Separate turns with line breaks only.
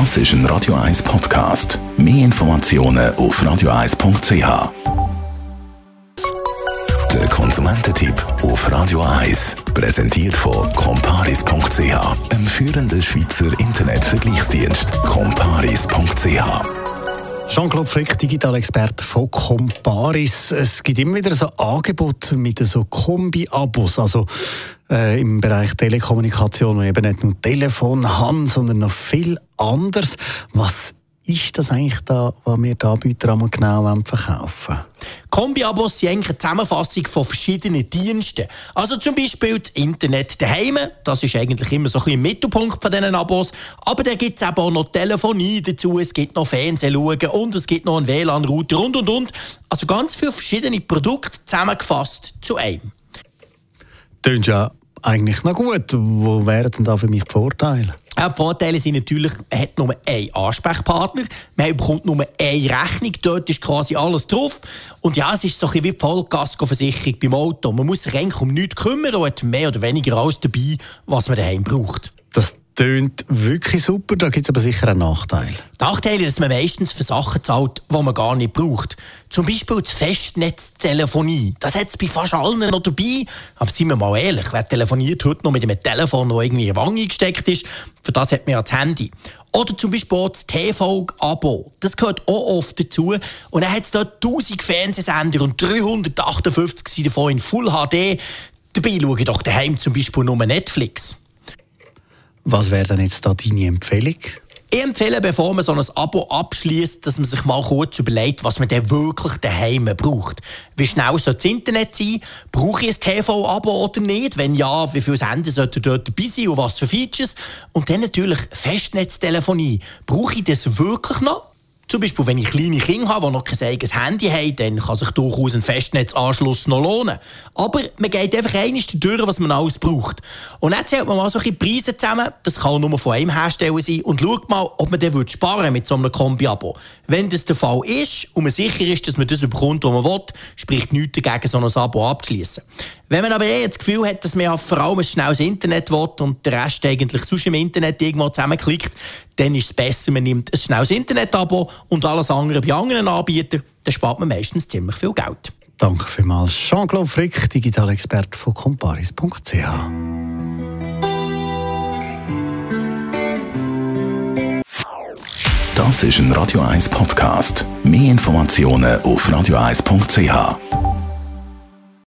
Das ist ein Radio 1 Podcast. Mehr Informationen auf radio1.ch. Der Konsumententipp auf Radio 1 präsentiert von comparis.ch, einem führenden Schweizer Internetvergleichsdienst. comparis.ch
Jean-Claude Frick, Digitalexperte von Comparis. Es gibt immer wieder so Angebote mit so Kombi-Abos, also äh, im Bereich Telekommunikation, wo eben nicht nur Telefon haben, sondern noch viel anderes. Was ist das eigentlich da, was wir die Anbieter einmal genau verkaufen
Kombi-Abos sind eigentlich eine Zusammenfassung von verschiedenen Diensten. Also zum Beispiel das Internet daheim, das ist eigentlich immer so ein bisschen im Mittelpunkt von diesen Abos. Aber da gibt es auch noch Telefonie dazu, es gibt noch Fernsehen und es gibt noch einen WLAN-Router und und und. Also ganz viele verschiedene Produkte zusammengefasst zu einem.
Tönt ja eigentlich noch gut. Wo wären denn da für mich die Vorteile?
Die Vorteile sind natürlich, man hat nur einen Ansprechpartner, man bekommt nur eine Rechnung, dort ist quasi alles drauf. Und ja, es ist so ein bisschen wie die Vollkaskoversicherung beim Auto. Man muss sich eigentlich um nichts kümmern und hat mehr oder weniger alles dabei, was man daheim braucht.
Tönt wirklich super, da gibt es aber sicher einen Nachteil.
Nachteil ist, dass man meistens für Sachen zahlt, die man gar nicht braucht. Zum Beispiel das Festnetztelefonie. Das hat es bei fast allen noch dabei. Aber seien wir mal ehrlich, wer telefoniert heute noch mit einem Telefon, das irgendwie in die Wange gesteckt ist, für das hat man ja das Handy. Oder zum Beispiel auch das TV-Abo. Das gehört auch oft dazu. Und dann hat es dort 1000 Fernsehsender und 358 davon in Full HD. Dabei schaue ich doch daheim zum Beispiel nur Netflix.
Was wäre denn jetzt da deine Empfehlung?
Ich empfehle, bevor man so ein Abo abschließt, dass man sich mal kurz überlegt, was man denn wirklich daheim braucht. Wie schnell soll das Internet sein? Brauche ich ein TV-Abo oder nicht? Wenn ja, wie viele Sender sollten dort dabei sein und was für Features? Und dann natürlich Festnetztelefonie. Brauche ich das wirklich noch? Zum Beispiel, wenn ich kleine Kinder habe, die noch kein eigenes Handy haben, dann kann sich durchaus ein Festnetzanschluss noch lohnen. Aber man geht einfach eines durch, was man alles braucht. Und dann zählt man mal so ein Preise zusammen, das kann nur von einem Hersteller sein, und schaut mal, ob man den sparen mit so einem Kombi-Abo. Wenn das der Fall ist und man sicher ist, dass man das bekommt, was man will, spricht nichts dagegen, so ein Abo abzuschließen. Wenn man aber eher das Gefühl hat, dass man ja vor allem ein schnelles Internet will und der Rest eigentlich sonst im Internet irgendwo zusammenklickt, dann ist es besser, man nimmt ein schnelles Internet-Abo und alles andere bei anderen Anbietern. Dann spart man meistens ziemlich viel Geld.
Danke vielmals, Jean-Claude Frick, Digitalexperte von comparis.ch.
Das ist ein Radio 1 Podcast. Mehr Informationen auf radio1.ch.